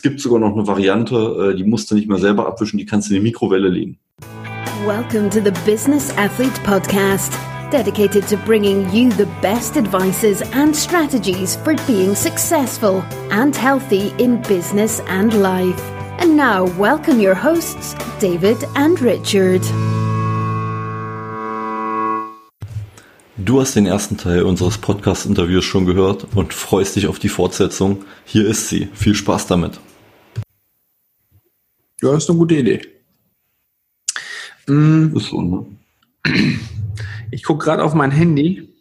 Es gibt sogar noch eine Variante, äh, die musst du nicht mehr selber abwischen, die kannst du in die Mikrowelle legen. Welcome to the Business Athlete Podcast, dedicated to bringing you the best advices and strategies for being successful and healthy in business and life. And now, welcome your hosts, David and Richard. Du hast den ersten Teil unseres Podcast-Interviews schon gehört und freust dich auf die Fortsetzung. Hier ist sie. Viel Spaß damit. Ja, ist eine gute Idee. Mm. Ist so, ne? Ich gucke gerade auf mein Handy.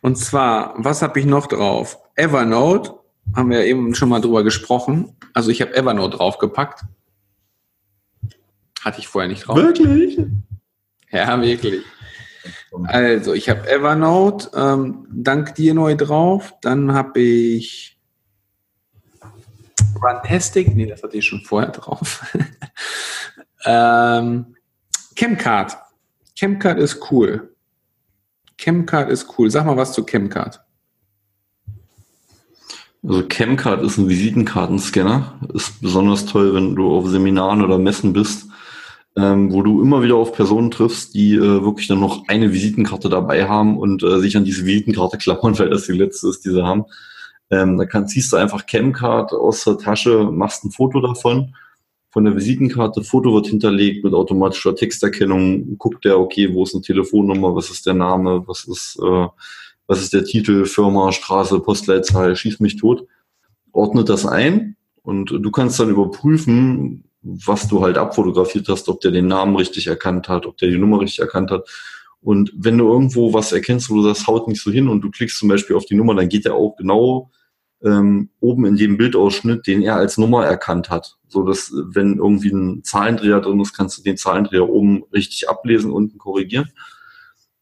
Und zwar, was habe ich noch drauf? Evernote, haben wir eben schon mal drüber gesprochen. Also ich habe Evernote draufgepackt. Hatte ich vorher nicht drauf. Wirklich? Ja, wirklich. Also, ich habe Evernote, ähm, dank dir neu drauf. Dann habe ich Runtastic, nee, das hatte ich schon vorher drauf. ähm, Chemcard. Chemcard ist cool. Chemcard ist cool. Sag mal was zu Chemcard. Also Chemcard ist ein Visitenkartenscanner. Ist besonders toll, wenn du auf Seminaren oder Messen bist, ähm, wo du immer wieder auf Personen triffst, die äh, wirklich dann noch eine Visitenkarte dabei haben und äh, sich an diese Visitenkarte klammern, weil das die letzte ist, die sie haben. Ähm, da kannst, ziehst du einfach Chemcard aus der Tasche, machst ein Foto davon. Von der Visitenkarte, Foto wird hinterlegt mit automatischer Texterkennung, guckt der, okay, wo ist eine Telefonnummer, was ist der Name, was ist, äh, was ist der Titel, Firma, Straße, Postleitzahl, schieß mich tot, ordnet das ein und du kannst dann überprüfen, was du halt abfotografiert hast, ob der den Namen richtig erkannt hat, ob der die Nummer richtig erkannt hat. Und wenn du irgendwo was erkennst, wo du das haut nicht so hin und du klickst zum Beispiel auf die Nummer, dann geht er auch genau ähm, oben in dem Bildausschnitt, den er als Nummer erkannt hat. So dass, wenn irgendwie ein Zahlendreher drin ist, kannst du den Zahlendreher oben richtig ablesen, unten korrigieren.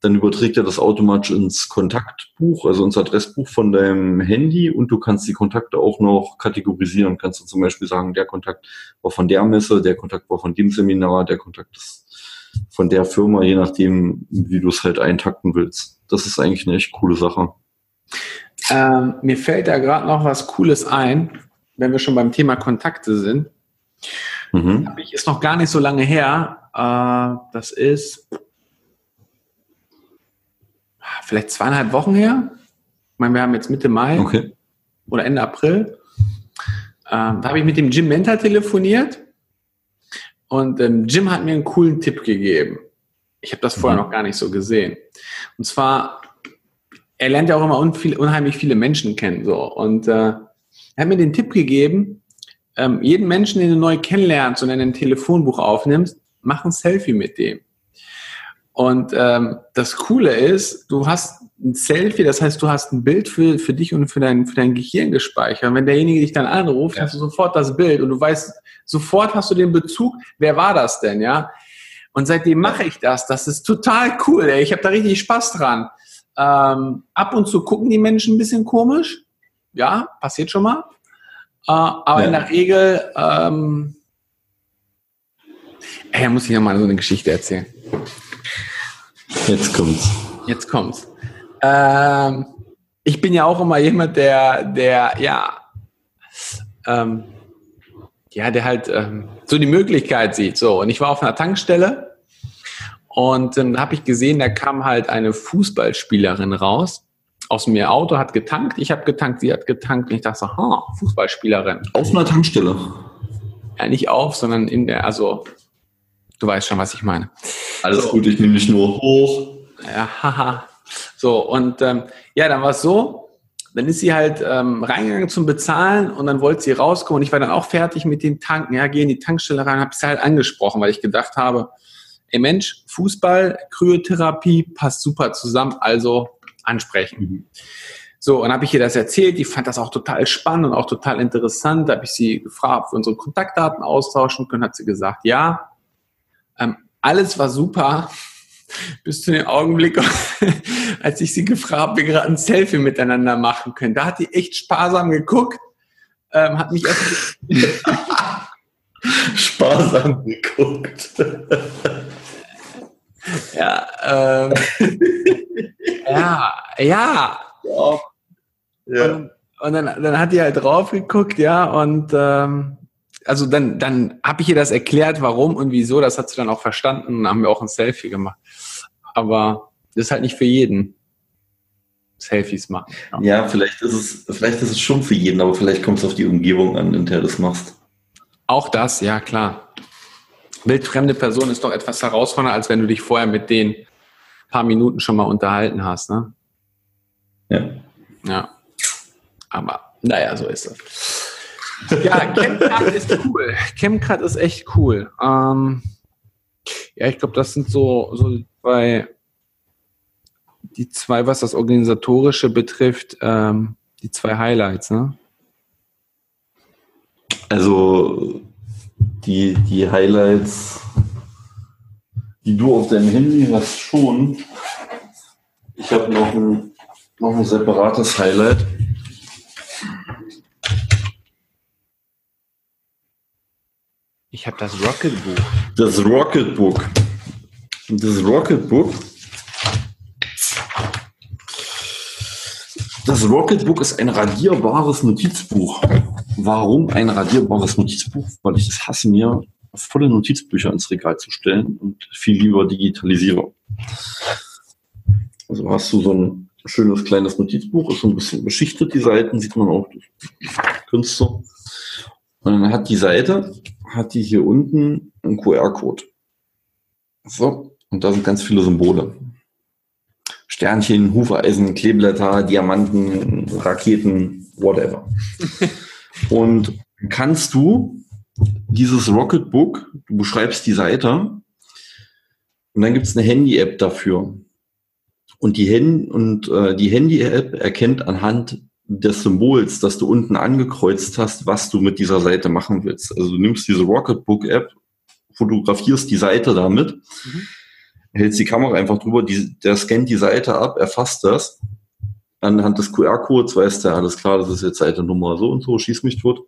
Dann überträgt er das automatisch ins Kontaktbuch, also ins Adressbuch von deinem Handy und du kannst die Kontakte auch noch kategorisieren. Kannst du zum Beispiel sagen, der Kontakt war von der Messe, der Kontakt war von dem Seminar, der Kontakt ist von der Firma, je nachdem, wie du es halt eintakten willst. Das ist eigentlich eine echt coole Sache. Ähm, mir fällt da gerade noch was Cooles ein, wenn wir schon beim Thema Kontakte sind. Mhm. Ich ist noch gar nicht so lange her. Äh, das ist vielleicht zweieinhalb Wochen her. Ich meine, wir haben jetzt Mitte Mai okay. oder Ende April. Ähm, da habe ich mit dem Jim Mentor telefoniert und ähm, Jim hat mir einen coolen Tipp gegeben. Ich habe das vorher mhm. noch gar nicht so gesehen. Und zwar er lernt ja auch immer unheimlich viele Menschen kennen. So. Und äh, er hat mir den Tipp gegeben, ähm, jeden Menschen, den du neu kennenlernst und in ein Telefonbuch aufnimmst, mach ein Selfie mit dem. Und ähm, das Coole ist, du hast ein Selfie, das heißt, du hast ein Bild für, für dich und für dein, für dein Gehirn gespeichert. Und wenn derjenige dich dann anruft, ja. hast du sofort das Bild und du weißt, sofort hast du den Bezug, wer war das denn, ja? Und seitdem mache ich das. Das ist total cool. Ey. Ich habe da richtig Spaß dran. Ähm, ab und zu gucken die Menschen ein bisschen komisch. Ja, passiert schon mal. Äh, aber ja. in der Regel, ähm, ey, muss ich ja mal so eine Geschichte erzählen. Jetzt kommt's. Jetzt kommt's. Ähm, ich bin ja auch immer jemand, der, der, ja, ähm, ja, der halt ähm, so die Möglichkeit sieht. So, und ich war auf einer Tankstelle und dann habe ich gesehen, da kam halt eine Fußballspielerin raus aus dem Auto, hat getankt, ich habe getankt, sie hat getankt und ich dachte so, ha, Fußballspielerin. Auf einer Tankstelle? Ja, nicht auf, sondern in der, also du weißt schon, was ich meine. Alles so. gut, ich nehme dich nur hoch. Ja, haha. So, und ähm, ja, dann war es so, dann ist sie halt ähm, reingegangen zum Bezahlen und dann wollte sie rauskommen und ich war dann auch fertig mit den Tanken. Ja, gehe in die Tankstelle rein, habe sie halt angesprochen, weil ich gedacht habe, ey Mensch, Fußball, Kryotherapie passt super zusammen, also ansprechen. Mhm. So, und habe ich ihr das erzählt, die fand das auch total spannend und auch total interessant. Da habe ich sie gefragt, ob wir unsere Kontaktdaten austauschen können, hat sie gesagt, ja. Ähm, alles war super, bis zu dem Augenblick, als ich sie gefragt habe, wir gerade ein Selfie miteinander machen können. Da hat die echt sparsam geguckt, ähm, hat mich erst sparsam geguckt. Ja, ähm, ja, ja. ja. Und, Und dann, dann hat die halt drauf geguckt, ja, und ähm, also dann, dann habe ich ihr das erklärt, warum und wieso. Das hat sie dann auch verstanden und haben wir auch ein Selfie gemacht. Aber das ist halt nicht für jeden. Selfies machen. Ja. ja, vielleicht ist es, vielleicht ist es schon für jeden, aber vielleicht kommt es auf die Umgebung an, in der du das machst. Auch das, ja klar. Wildfremde Person ist doch etwas herausfordernder, als wenn du dich vorher mit den paar Minuten schon mal unterhalten hast, ne? Ja. Ja. Aber naja, so ist es. Ja, Chemcard ist cool. Chemcard ist echt cool. Ähm, ja, ich glaube, das sind so, so bei die zwei, was das Organisatorische betrifft, ähm, die zwei Highlights, ne? Also die, die Highlights, die du auf deinem Handy hast, schon. Ich habe noch ein, noch ein separates Highlight. Ich habe das Rocketbook. Das Rocketbook. Das Rocketbook Das Rocketbook ist ein radierbares Notizbuch. Warum ein radierbares Notizbuch? Weil ich es hasse, mir volle Notizbücher ins Regal zu stellen und viel lieber digitalisiere. Also hast du so ein schönes kleines Notizbuch, ist so ein bisschen beschichtet, die Seiten, sieht man auch Künstler. Und dann hat die Seite, hat die hier unten einen QR-Code. So, und da sind ganz viele Symbole. Sternchen, Hufeisen, Kleeblätter, Diamanten, Raketen, whatever. und kannst du dieses Rocketbook, du beschreibst die Seite und dann gibt es eine Handy-App dafür. Und die, Hand und, äh, die Handy-App erkennt anhand des Symbols, das du unten angekreuzt hast, was du mit dieser Seite machen willst. Also du nimmst diese Rocketbook-App, fotografierst die Seite damit, mhm hältst die Kamera einfach drüber, die, der scannt die Seite ab, erfasst das. Anhand des QR-Codes weiß der, alles klar, das ist jetzt Seite Nummer so und so, schieß mich tot.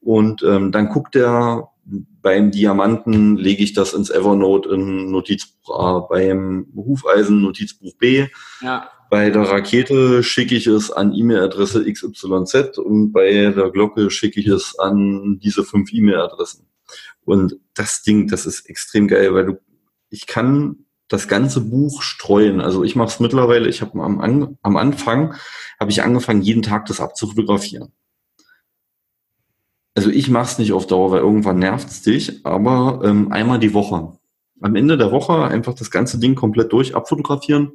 Und ähm, dann guckt er, beim Diamanten lege ich das ins Evernote in Notizbuch A, beim Hufeisen Notizbuch B. Ja. Bei der Rakete schicke ich es an E-Mail-Adresse XYZ und bei der Glocke schicke ich es an diese fünf E-Mail-Adressen. Und das Ding, das ist extrem geil, weil du, ich kann das ganze Buch streuen. Also ich mache es mittlerweile, ich habe am, An am Anfang, habe ich angefangen, jeden Tag das abzufotografieren. Also ich mache es nicht auf Dauer, weil irgendwann nervt's dich, aber ähm, einmal die Woche. Am Ende der Woche einfach das ganze Ding komplett durch abfotografieren.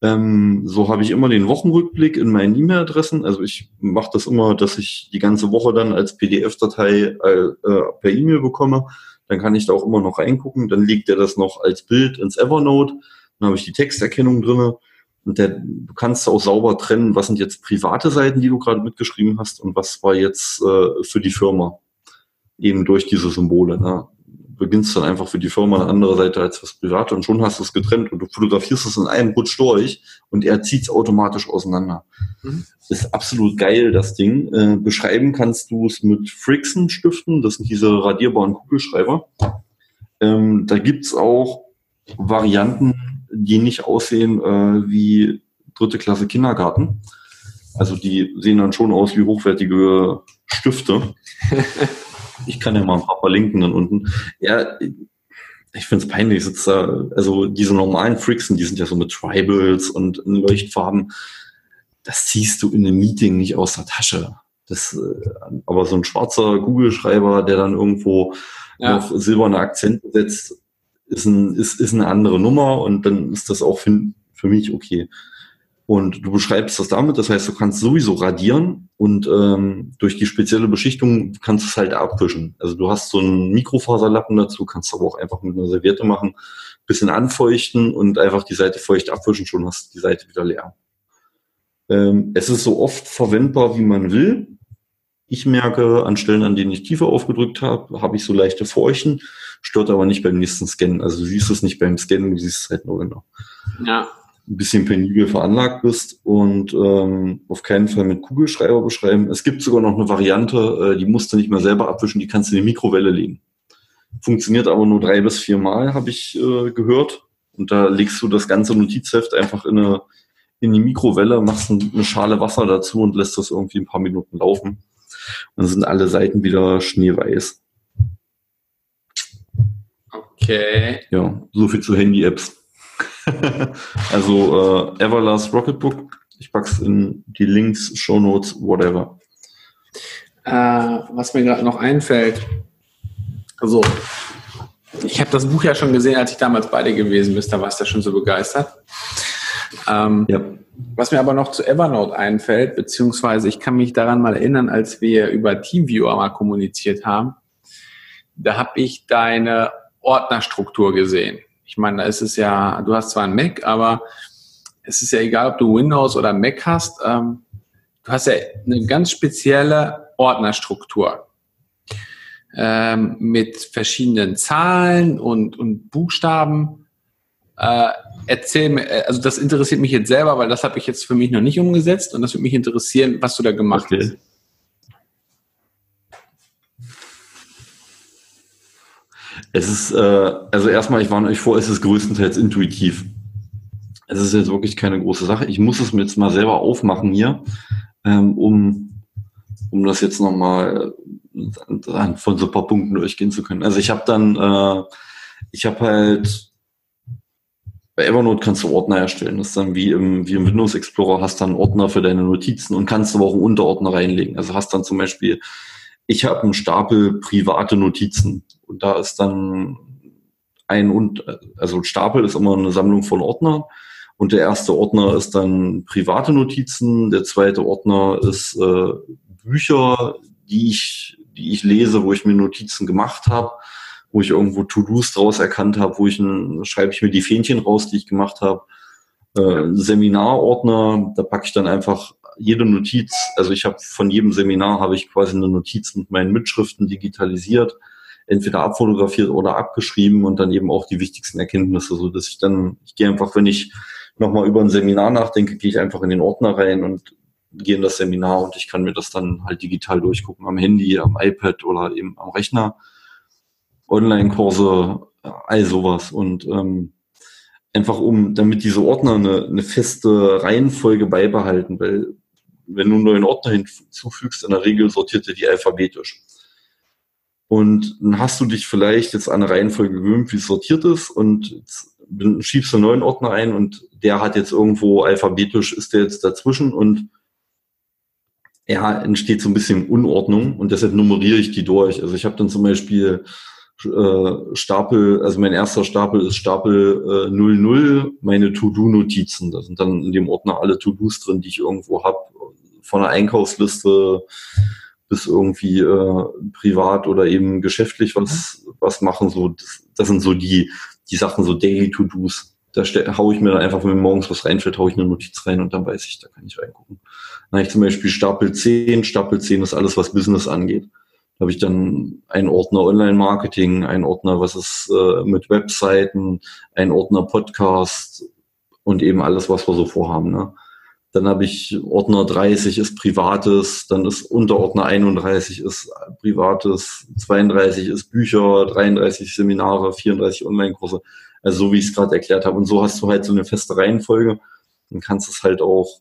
Ähm, so habe ich immer den Wochenrückblick in meinen E-Mail-Adressen. Also ich mache das immer, dass ich die ganze Woche dann als PDF-Datei äh, äh, per E-Mail bekomme dann kann ich da auch immer noch reingucken. Dann legt er das noch als Bild ins Evernote. Dann habe ich die Texterkennung drinne. Und der, du kannst auch sauber trennen, was sind jetzt private Seiten, die du gerade mitgeschrieben hast und was war jetzt äh, für die Firma. Eben durch diese Symbole. Ne? Beginnst dann einfach für die Firma eine andere Seite als was Private und schon hast du es getrennt und du fotografierst es in einem Rutsch durch und er zieht es automatisch auseinander. Mhm. Ist absolut geil, das Ding. Äh, beschreiben kannst du es mit Frickson-Stiften, das sind diese radierbaren Kugelschreiber. Ähm, da gibt's auch Varianten, die nicht aussehen äh, wie dritte Klasse Kindergarten. Also die sehen dann schon aus wie hochwertige Stifte. Ich kann ja mal ein paar verlinken dann unten. Ja, ich finde es peinlich. Sitzt da, also diese normalen Freaksen, die sind ja so mit Tribals und Leuchtfarben. Das ziehst du in einem Meeting nicht aus der Tasche. Das, äh, aber so ein schwarzer Google-Schreiber, der dann irgendwo ja. auf silberne Akzente setzt, ist, ein, ist, ist eine andere Nummer und dann ist das auch für, für mich okay. Und du beschreibst das damit, das heißt, du kannst sowieso radieren und ähm, durch die spezielle Beschichtung kannst du es halt abwischen. Also du hast so einen Mikrofaserlappen dazu, kannst aber auch einfach mit einer Serviette machen, bisschen anfeuchten und einfach die Seite feucht abwischen, schon hast du die Seite wieder leer. Ähm, es ist so oft verwendbar, wie man will. Ich merke, an Stellen, an denen ich tiefer aufgedrückt habe, habe ich so leichte Feuchten, stört aber nicht beim nächsten Scannen. Also du siehst es nicht beim Scannen, du siehst es halt nur genau. Ja, ein bisschen penibel veranlagt bist und ähm, auf keinen Fall mit Kugelschreiber beschreiben. Es gibt sogar noch eine Variante, äh, die musst du nicht mehr selber abwischen, die kannst du in die Mikrowelle legen. Funktioniert aber nur drei bis vier Mal, habe ich äh, gehört. Und da legst du das ganze Notizheft einfach in eine, in die Mikrowelle, machst eine Schale Wasser dazu und lässt das irgendwie ein paar Minuten laufen. Dann sind alle Seiten wieder schneeweiß. Okay. Ja, so viel zu Handy-Apps. also äh, Everlast Rocketbook. Ich pack's in die Links, Show Notes, whatever. Äh, was mir gerade noch einfällt. Also, ich habe das Buch ja schon gesehen, als ich damals bei dir gewesen bin. Da warst du ja schon so begeistert. Ähm, ja. Was mir aber noch zu Evernote einfällt, beziehungsweise ich kann mich daran mal erinnern, als wir über TeamViewer mal kommuniziert haben, da habe ich deine Ordnerstruktur gesehen. Ich meine, da ist es ja, du hast zwar ein Mac, aber es ist ja egal, ob du Windows oder Mac hast. Ähm, du hast ja eine ganz spezielle Ordnerstruktur ähm, mit verschiedenen Zahlen und, und Buchstaben. Äh, erzähl mir, äh, also das interessiert mich jetzt selber, weil das habe ich jetzt für mich noch nicht umgesetzt und das würde mich interessieren, was du da gemacht okay. hast. Es ist, äh, also erstmal, ich warne euch vor, es ist größtenteils intuitiv. Es ist jetzt wirklich keine große Sache. Ich muss es mir jetzt mal selber aufmachen hier, ähm, um, um das jetzt nochmal äh, von so ein paar Punkten durchgehen zu können. Also ich habe dann, äh, ich habe halt bei Evernote kannst du Ordner erstellen. Das ist dann wie im, wie im Windows Explorer, hast dann Ordner für deine Notizen und kannst aber auch einen Unterordner reinlegen. Also hast dann zum Beispiel, ich habe einen Stapel private Notizen und da ist dann ein, also ein Stapel ist immer eine Sammlung von Ordnern. Und der erste Ordner ist dann private Notizen, der zweite Ordner ist äh, Bücher, die ich, die ich lese, wo ich mir Notizen gemacht habe, wo ich irgendwo To-Dos draus erkannt habe, wo ich ein, schreibe ich mir die Fähnchen raus, die ich gemacht habe. Äh, Seminarordner, da packe ich dann einfach jede Notiz, also ich habe von jedem Seminar habe ich quasi eine Notiz mit meinen Mitschriften digitalisiert entweder abfotografiert oder abgeschrieben und dann eben auch die wichtigsten Erkenntnisse, so dass ich dann, ich gehe einfach, wenn ich nochmal über ein Seminar nachdenke, gehe ich einfach in den Ordner rein und gehe in das Seminar und ich kann mir das dann halt digital durchgucken am Handy, am iPad oder eben am Rechner. Online-Kurse, all sowas und ähm, einfach um, damit diese Ordner eine, eine feste Reihenfolge beibehalten, weil wenn du einen neuen Ordner hinzufügst, in der Regel sortiert er die alphabetisch. Und dann hast du dich vielleicht jetzt an eine Reihenfolge gewöhnt, wie es sortiert ist und schiebst einen neuen Ordner ein und der hat jetzt irgendwo alphabetisch, ist der jetzt dazwischen und ja, entsteht so ein bisschen Unordnung und deshalb nummeriere ich die durch. Also ich habe dann zum Beispiel äh, Stapel, also mein erster Stapel ist Stapel äh, 00, meine To-Do-Notizen. Da sind dann in dem Ordner alle To-Dos drin, die ich irgendwo habe, von der Einkaufsliste bis irgendwie äh, privat oder eben geschäftlich was, was machen. So, das, das sind so die, die Sachen, so Daily To-Dos. Da haue ich mir dann einfach, wenn mir morgens was reinfällt, haue ich eine Notiz rein und dann weiß ich, da kann ich reingucken. Dann habe ich zum Beispiel Stapel 10. Stapel 10 ist alles, was Business angeht. Da habe ich dann einen Ordner Online-Marketing, einen Ordner, was ist äh, mit Webseiten, einen Ordner Podcast und eben alles, was wir so vorhaben. Ne? Dann habe ich Ordner 30 ist Privates, dann ist Unterordner 31 ist Privates, 32 ist Bücher, 33 Seminare, 34 Online-Kurse. Also so wie ich es gerade erklärt habe. Und so hast du halt so eine feste Reihenfolge und kannst es halt auch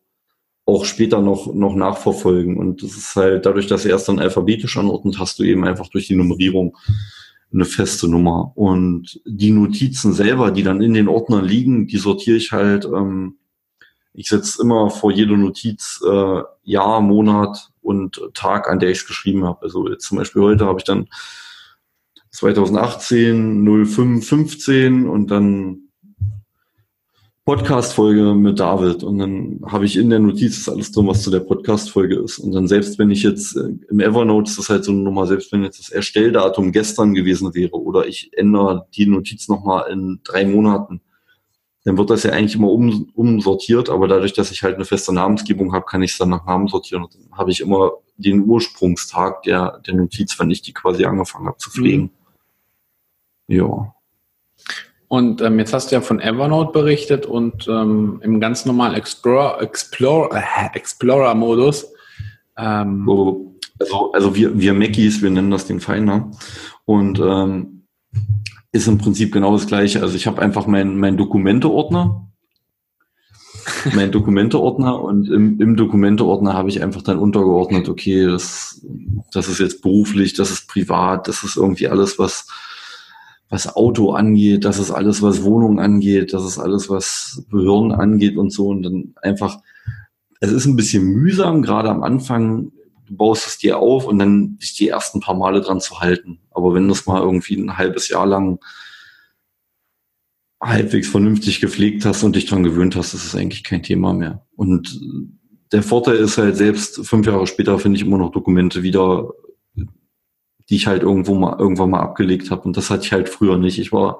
auch später noch, noch nachverfolgen. Und das ist halt dadurch, dass er erst dann alphabetisch anordnet, hast du eben einfach durch die Nummerierung eine feste Nummer. Und die Notizen selber, die dann in den Ordnern liegen, die sortiere ich halt ähm, ich setze immer vor jede Notiz äh, Jahr, Monat und Tag, an der ich es geschrieben habe. Also jetzt zum Beispiel heute habe ich dann 2018 05 15 und dann Podcast-Folge mit David und dann habe ich in der Notiz alles drin, was zu der Podcast-Folge ist. Und dann selbst wenn ich jetzt äh, im Evernote ist das halt so eine Nummer, selbst wenn jetzt das Erstelldatum gestern gewesen wäre oder ich ändere die Notiz nochmal in drei Monaten, dann wird das ja eigentlich immer um, umsortiert, aber dadurch, dass ich halt eine feste Namensgebung habe, kann ich es dann nach Namen sortieren und dann habe ich immer den Ursprungstag der, der Notiz, wenn ich die quasi angefangen habe zu pflegen. Mhm. Ja. Und ähm, jetzt hast du ja von Evernote berichtet und ähm, im ganz normalen Explorer, Explorer, äh, Explorer-Modus. Ähm also, also wir, wir Mackies, wir nennen das den Feiner. Und ähm, ist im Prinzip genau das gleiche. Also ich habe einfach meinen mein Dokumente-Ordner. mein Dokumenteordner und im, im Dokumenteordner habe ich einfach dann untergeordnet, okay, das, das ist jetzt beruflich, das ist privat, das ist irgendwie alles, was, was Auto angeht, das ist alles, was Wohnung angeht, das ist alles, was Behörden angeht und so. Und dann einfach, es ist ein bisschen mühsam, gerade am Anfang, du baust es dir auf und dann dich die ersten paar Male dran zu halten. Aber wenn du es mal irgendwie ein halbes Jahr lang halbwegs vernünftig gepflegt hast und dich dran gewöhnt hast, ist es eigentlich kein Thema mehr. Und der Vorteil ist halt selbst fünf Jahre später finde ich immer noch Dokumente wieder, die ich halt irgendwo mal irgendwann mal abgelegt habe. Und das hatte ich halt früher nicht. Ich war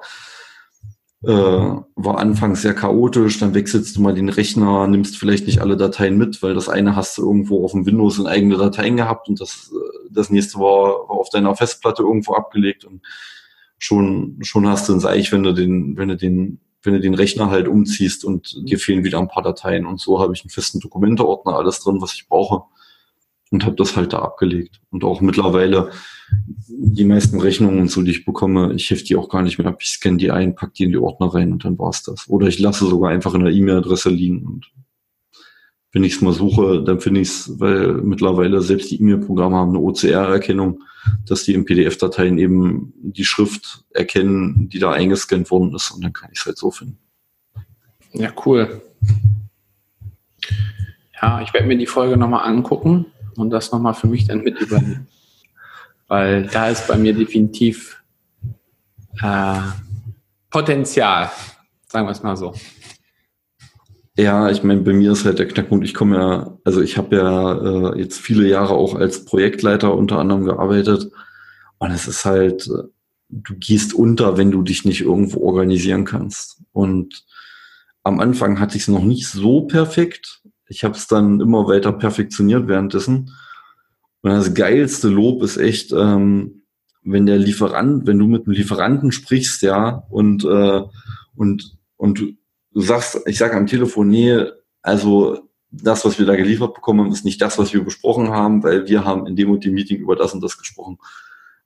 äh, war anfangs sehr chaotisch, dann wechselst du mal den Rechner, nimmst vielleicht nicht alle Dateien mit, weil das eine hast du irgendwo auf dem Windows in eigene Dateien gehabt und das, das nächste war, war auf deiner Festplatte irgendwo abgelegt und schon, schon hast du ein Seich, wenn du den, wenn du den, wenn du den Rechner halt umziehst und dir fehlen wieder ein paar Dateien. Und so habe ich einen festen Dokumenteordner, alles drin, was ich brauche. Und habe das halt da abgelegt. Und auch mittlerweile die meisten Rechnungen und so, die ich bekomme, ich hefte die auch gar nicht mehr ab. Ich scanne die ein, pack die in die Ordner rein und dann war's das. Oder ich lasse sogar einfach in der E-Mail-Adresse liegen und wenn ich es mal suche, dann finde ich es, weil mittlerweile selbst die E-Mail-Programme haben eine OCR-Erkennung, dass die in PDF-Dateien eben die Schrift erkennen, die da eingescannt worden ist und dann kann ich es halt so finden. Ja, cool. Ja, ich werde mir die Folge nochmal angucken und das nochmal für mich dann mit übernehmen. Weil da ist bei mir definitiv äh, Potenzial, sagen wir es mal so. Ja, ich meine, bei mir ist halt der Knackpunkt, ich komme ja, also ich habe ja äh, jetzt viele Jahre auch als Projektleiter unter anderem gearbeitet und es ist halt, du gehst unter, wenn du dich nicht irgendwo organisieren kannst. Und am Anfang hatte ich es noch nicht so perfekt. Ich habe es dann immer weiter perfektioniert währenddessen. Und das geilste Lob ist echt, ähm, wenn der Lieferant, wenn du mit dem Lieferanten sprichst, ja, und, äh, und, und du sagst, ich sage am Telefon, nee, also das, was wir da geliefert bekommen, ist nicht das, was wir besprochen haben, weil wir haben in dem und dem Meeting über das und das gesprochen.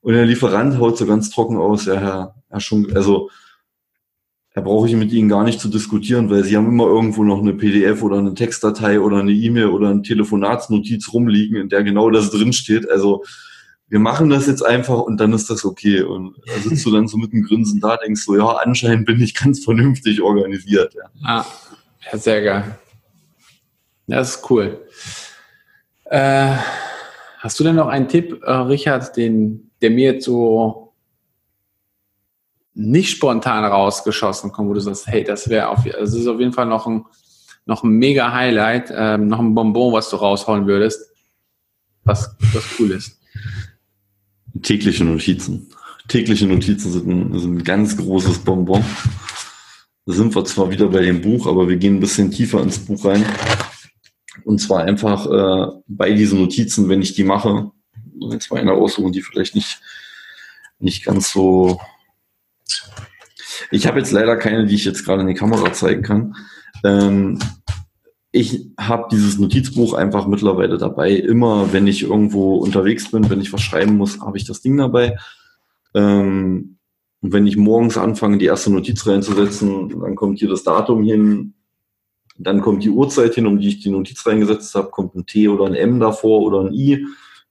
Und der Lieferant haut so ganz trocken aus, ja, Herr, Herr schon, also da brauche ich mit Ihnen gar nicht zu diskutieren, weil Sie haben immer irgendwo noch eine PDF oder eine Textdatei oder eine E-Mail oder eine Telefonatsnotiz rumliegen, in der genau das drinsteht. Also wir machen das jetzt einfach und dann ist das okay. Und da sitzt du dann so mit dem Grinsen da, denkst so, ja, anscheinend bin ich ganz vernünftig organisiert. Ja, ah, ja sehr geil. Das ist cool. Äh, hast du denn noch einen Tipp, äh, Richard, den, der mir jetzt so nicht spontan rausgeschossen kommt, wo du sagst, hey, das wäre auf, das ist auf jeden Fall noch ein, noch ein mega Highlight, äh, noch ein Bonbon, was du raushauen würdest, was, was cool ist. Tägliche Notizen. Tägliche Notizen sind ein, sind ein ganz großes Bonbon. Da sind wir zwar wieder bei dem Buch, aber wir gehen ein bisschen tiefer ins Buch rein. Und zwar einfach äh, bei diesen Notizen, wenn ich die mache, jetzt mal eine aussuchen, die vielleicht nicht, nicht ganz so. Ich habe jetzt leider keine, die ich jetzt gerade in die Kamera zeigen kann. Ähm, ich habe dieses Notizbuch einfach mittlerweile dabei. Immer, wenn ich irgendwo unterwegs bin, wenn ich was schreiben muss, habe ich das Ding dabei. Ähm, und wenn ich morgens anfange, die erste Notiz reinzusetzen, dann kommt hier das Datum hin, dann kommt die Uhrzeit hin, um die ich die Notiz reingesetzt habe, kommt ein T oder ein M davor oder ein I.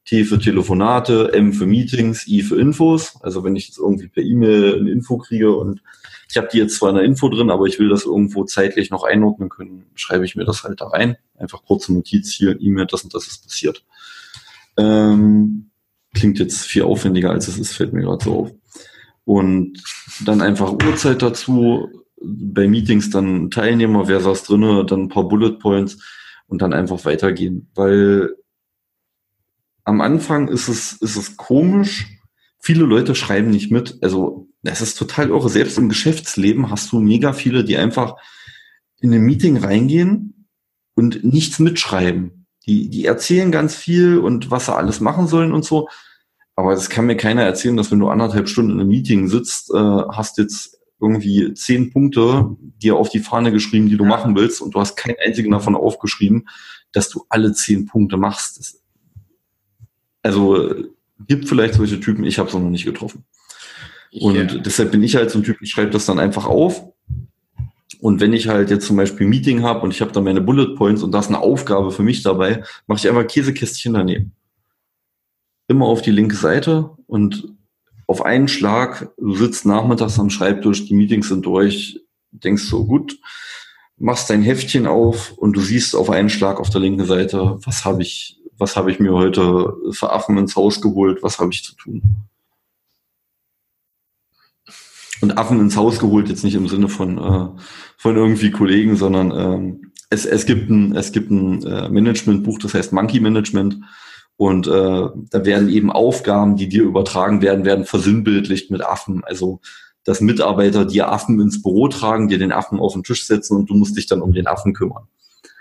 T für Telefonate, M für Meetings, I für Infos. Also wenn ich jetzt irgendwie per E-Mail eine Info kriege und ich habe die jetzt zwar in der Info drin, aber ich will das irgendwo zeitlich noch einordnen können, schreibe ich mir das halt da rein. Einfach kurze Notiz hier, E-Mail, das und das ist passiert. Ähm, klingt jetzt viel aufwendiger, als es ist, fällt mir gerade so auf. Und dann einfach Uhrzeit dazu, bei Meetings dann Teilnehmer, wer saß drinne, dann ein paar Bullet Points und dann einfach weitergehen. Weil am Anfang ist es, ist es komisch, viele Leute schreiben nicht mit. Also es ist total irre. Selbst im Geschäftsleben hast du mega viele, die einfach in ein Meeting reingehen und nichts mitschreiben. Die, die erzählen ganz viel und was sie alles machen sollen und so. Aber das kann mir keiner erzählen, dass wenn du anderthalb Stunden in einem Meeting sitzt, äh, hast jetzt irgendwie zehn Punkte dir auf die Fahne geschrieben, die du machen willst und du hast keinen einzigen davon aufgeschrieben, dass du alle zehn Punkte machst. Das, also gibt vielleicht solche Typen, ich habe es noch nicht getroffen. Und yeah. deshalb bin ich halt so ein Typ, ich schreibe das dann einfach auf Und wenn ich halt jetzt zum Beispiel ein Meeting habe und ich habe da meine Bullet Points und da ist eine Aufgabe für mich dabei, mache ich einfach Käsekästchen daneben. Immer auf die linke Seite und auf einen Schlag, du sitzt nachmittags am Schreibtisch, die Meetings sind durch, denkst so, gut, machst dein Heftchen auf und du siehst auf einen Schlag auf der linken Seite, was habe ich, was habe ich mir heute für Affen ins Haus geholt, was habe ich zu tun. Und Affen ins Haus geholt, jetzt nicht im Sinne von, äh, von irgendwie Kollegen, sondern ähm, es, es gibt ein, es gibt ein äh, Managementbuch, das heißt Monkey Management. Und äh, da werden eben Aufgaben, die dir übertragen werden, werden versinnbildlicht mit Affen. Also dass Mitarbeiter dir Affen ins Büro tragen, dir den Affen auf den Tisch setzen und du musst dich dann um den Affen kümmern.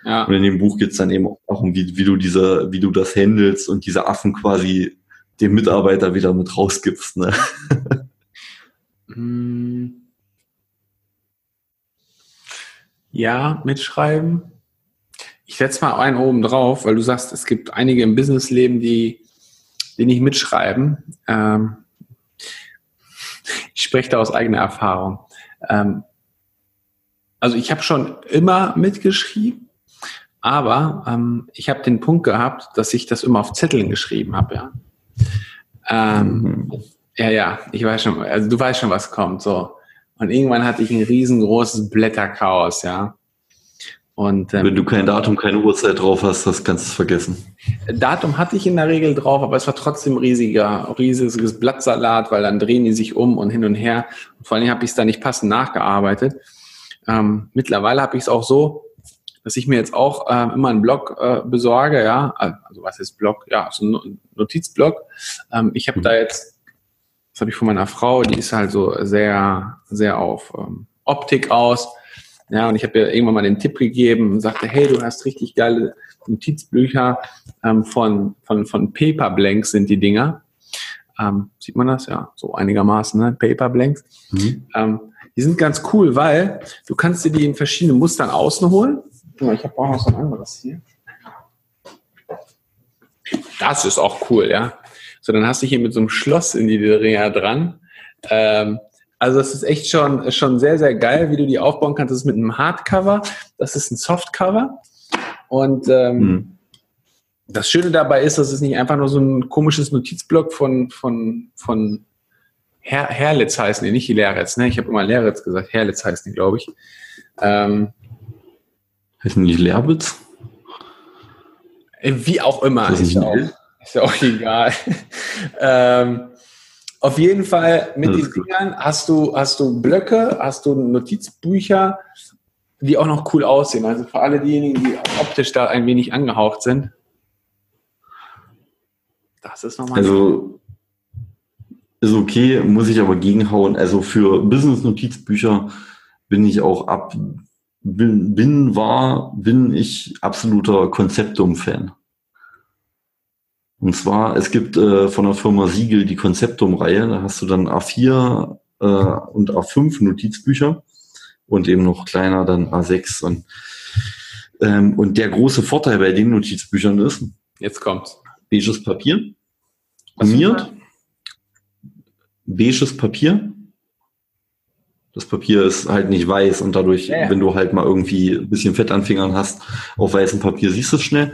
Ja. Und in dem Buch geht's dann eben auch um, wie, wie du diese, wie du das handelst und diese Affen quasi dem Mitarbeiter wieder mit rausgibst. Ne? Hm. Ja, mitschreiben. Ich setze mal einen oben drauf, weil du sagst, es gibt einige im Businessleben, die, die nicht mitschreiben. Ähm, ich spreche da aus eigener Erfahrung. Ähm, also ich habe schon immer mitgeschrieben, aber ähm, ich habe den Punkt gehabt, dass ich das immer auf Zetteln geschrieben habe. Ja? Ähm, mhm. ja, ja, ich weiß schon, also du weißt schon, was kommt. So. Und irgendwann hatte ich ein riesengroßes Blätterchaos, ja. Und, ähm, Wenn du kein Datum, keine Uhrzeit drauf hast, das kannst du vergessen. Datum hatte ich in der Regel drauf, aber es war trotzdem riesiger, riesiges Blattsalat, weil dann drehen die sich um und hin und her. Und vor allem habe ich es da nicht passend nachgearbeitet. Ähm, mittlerweile habe ich es auch so, dass ich mir jetzt auch äh, immer einen Blog äh, besorge, ja, also was ist Blog? Ja, so ein Notizblog. Ähm, ich habe mhm. da jetzt, das habe ich von meiner Frau, die ist halt so sehr, sehr auf ähm, Optik aus ja, und ich habe ihr irgendwann mal den Tipp gegeben und sagte, hey, du hast richtig geile Notizbücher ähm, von, von, von Paper Blanks sind die Dinger. Ähm, sieht man das? Ja, so einigermaßen, ne? Paper Blanks. Mhm. Ähm, die sind ganz cool, weil du kannst dir die in verschiedenen Mustern außen holen. Ich habe auch noch so ein anderes hier. Das ist auch cool, ja. So, dann hast du hier mit so einem Schloss in die Dinger dran. Ähm, also das ist echt schon, schon sehr, sehr geil, wie du die aufbauen kannst. Das ist mit einem Hardcover, das ist ein Softcover. Und ähm, mhm. das Schöne dabei ist, dass es nicht einfach nur so ein komisches Notizblock von, von, von Her Herlitz heißen die, nicht die Leritz, ne? Ich habe immer Leritz gesagt, Herlitz heißen die, glaube ich. Ähm, heißen die Lerbitz? Wie auch immer. Ist, ist, ja auch, ist ja auch egal. ähm, auf jeden Fall mit den Dingern hast du, hast du Blöcke, hast du Notizbücher, die auch noch cool aussehen. Also für alle diejenigen, die optisch da ein wenig angehaucht sind. Das ist nochmal. Also ist okay, muss ich aber gegenhauen. Also für Business-Notizbücher bin ich auch ab, bin, bin, war, bin ich absoluter Konzeptum-Fan. Und zwar, es gibt äh, von der Firma Siegel die Konzeptum-Reihe, da hast du dann A4 äh, und A5 Notizbücher und eben noch kleiner dann A6. Und, ähm, und der große Vorteil bei den Notizbüchern ist, jetzt kommt's. Beiges Papier, gummiert, beiges Papier. Das Papier ist halt nicht weiß und dadurch, ja. wenn du halt mal irgendwie ein bisschen Fett an Fingern hast, auf weißem Papier siehst du es schnell.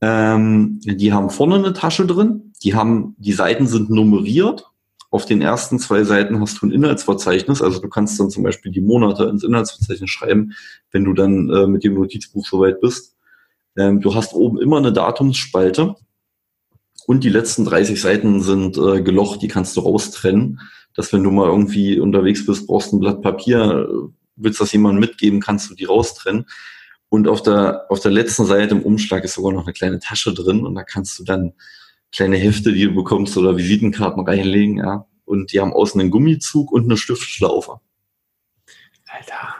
Ähm, die haben vorne eine Tasche drin. Die haben, die Seiten sind nummeriert. Auf den ersten zwei Seiten hast du ein Inhaltsverzeichnis. Also du kannst dann zum Beispiel die Monate ins Inhaltsverzeichnis schreiben, wenn du dann äh, mit dem Notizbuch soweit bist. Ähm, du hast oben immer eine Datumsspalte. Und die letzten 30 Seiten sind äh, gelocht, die kannst du raustrennen. Dass wenn du mal irgendwie unterwegs bist, brauchst ein Blatt Papier, willst das jemandem mitgeben, kannst du die raustrennen. Und auf der, auf der letzten Seite im Umschlag ist sogar noch eine kleine Tasche drin und da kannst du dann kleine Hefte, die du bekommst oder Visitenkarten reinlegen, ja. Und die haben außen einen Gummizug und eine Stiftschlaufe. Alter.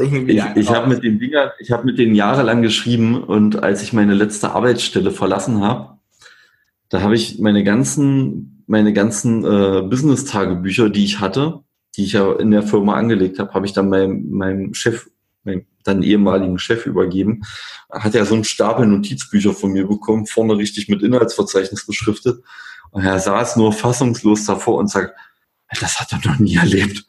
Ich, ich habe mit den Dingern, ich habe mit denen jahrelang geschrieben und als ich meine letzte Arbeitsstelle verlassen habe, da habe ich meine ganzen, meine ganzen äh, Business-Tagebücher, die ich hatte, die ich ja in der Firma angelegt habe, habe ich dann meinem, meinem Chef meinem dann ehemaligen Chef übergeben, hat er so einen Stapel Notizbücher von mir bekommen, vorne richtig mit Inhaltsverzeichnis beschriftet. Und er saß nur fassungslos davor und sagt, das hat er noch nie erlebt.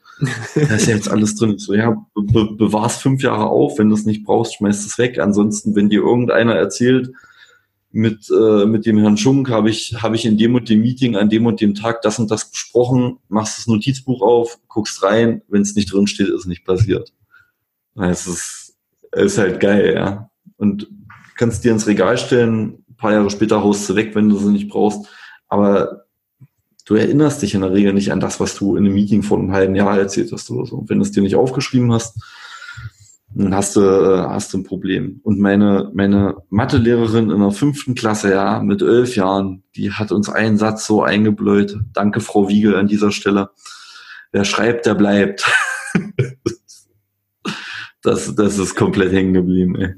da ist ja jetzt alles drin. Ich so, ja, be bewahr's fünf Jahre auf, wenn du es nicht brauchst, schmeißt es weg. Ansonsten, wenn dir irgendeiner erzählt, mit, äh, mit dem Herrn Schunk habe ich, habe ich in dem und dem Meeting an dem und dem Tag das und das besprochen, machst das Notizbuch auf, guckst rein, wenn es nicht drin steht, ist nicht passiert. Es ist, es ist halt geil, ja. Und kannst dir ins Regal stellen, ein paar Jahre später haust du weg, wenn du sie nicht brauchst. Aber du erinnerst dich in der Regel nicht an das, was du in einem Meeting vor einem halben Jahr erzählt hast oder so. Und wenn du es dir nicht aufgeschrieben hast, dann hast du, äh, hast du ein Problem. Und meine, meine Mathelehrerin in der fünften Klasse, ja, mit elf Jahren, die hat uns einen Satz so eingebläut. Danke, Frau Wiegel, an dieser Stelle. Wer schreibt, der bleibt. das, das ist komplett hängen geblieben, ey.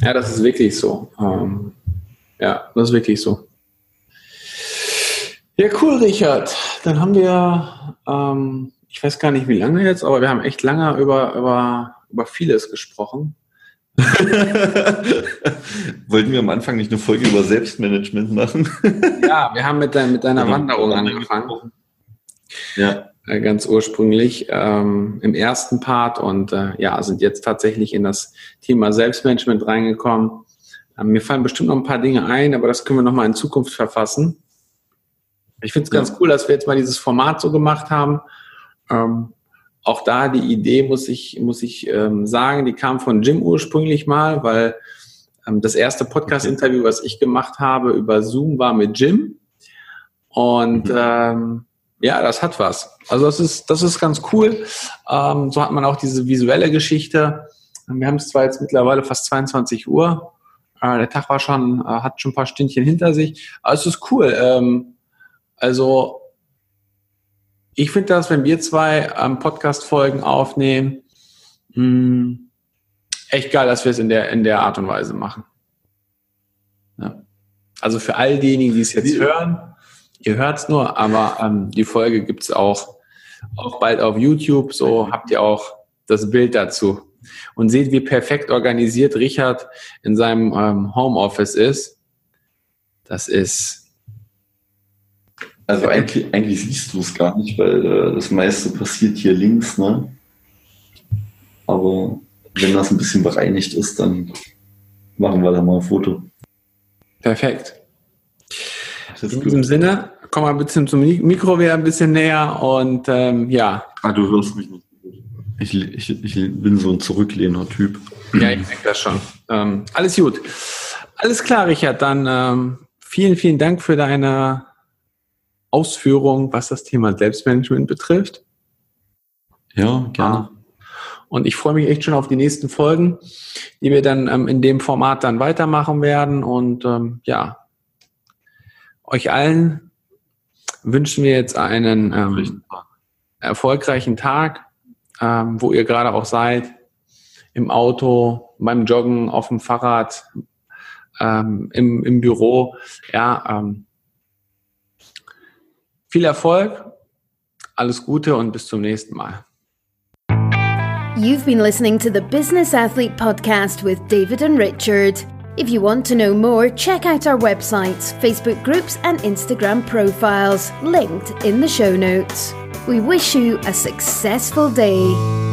Ja, das ist wirklich so. Ähm, ja, das ist wirklich so. Ja, cool, Richard. Dann haben wir, ähm, ich weiß gar nicht wie lange jetzt, aber wir haben echt lange über, über, über vieles gesprochen. Wollten wir am Anfang nicht eine Folge über Selbstmanagement machen? ja, wir haben mit, dein, mit deiner Wanderung angefangen. Ja. Äh, ganz ursprünglich ähm, im ersten Part und äh, ja, sind jetzt tatsächlich in das Thema Selbstmanagement reingekommen. Ähm, mir fallen bestimmt noch ein paar Dinge ein, aber das können wir nochmal in Zukunft verfassen. Ich finde es ganz cool, dass wir jetzt mal dieses Format so gemacht haben. Ähm, auch da die Idee, muss ich, muss ich ähm, sagen, die kam von Jim ursprünglich mal, weil ähm, das erste Podcast-Interview, was ich gemacht habe über Zoom, war mit Jim. Und mhm. ähm, ja, das hat was. Also das ist, das ist ganz cool. Ähm, so hat man auch diese visuelle Geschichte. Wir haben es zwar jetzt mittlerweile fast 22 Uhr. Äh, der Tag war schon, äh, hat schon ein paar Stündchen hinter sich. Aber es ist cool. Ähm, also ich finde das, wenn wir zwei ähm, Podcast-Folgen aufnehmen, mh, hm, echt geil, dass wir es in der, in der Art und Weise machen. Ja. Also für all diejenigen, die es jetzt hören, Ihr hört es nur, aber ähm, die Folge gibt es auch, auch bald auf YouTube. So habt ihr auch das Bild dazu. Und seht, wie perfekt organisiert Richard in seinem ähm, Homeoffice ist. Das ist. Also eigentlich, eigentlich siehst du es gar nicht, weil äh, das meiste passiert hier links, ne? Aber wenn das ein bisschen bereinigt ist, dann machen wir da mal ein Foto. Perfekt. In diesem Sinne, komm mal ein bisschen zum Mikro wieder ein bisschen näher und ähm, ja. Ah, du hörst mich nicht. Ich, ich, ich bin so ein zurücklehner Typ. Ja, ich denke das schon. Ähm, alles gut. Alles klar, Richard. Dann ähm, vielen, vielen Dank für deine Ausführung, was das Thema Selbstmanagement betrifft. Ja, gerne. Und ich freue mich echt schon auf die nächsten Folgen, die wir dann ähm, in dem Format dann weitermachen werden. Und ähm, ja, euch allen wünschen wir jetzt einen ähm, erfolgreichen Tag, ähm, wo ihr gerade auch seid, im Auto, beim Joggen, auf dem Fahrrad, ähm, im, im Büro. Ja, ähm, viel Erfolg, alles Gute und bis zum nächsten Mal. You've been listening to the Business Athlete Podcast with David and Richard. If you want to know more, check out our websites, Facebook groups, and Instagram profiles, linked in the show notes. We wish you a successful day.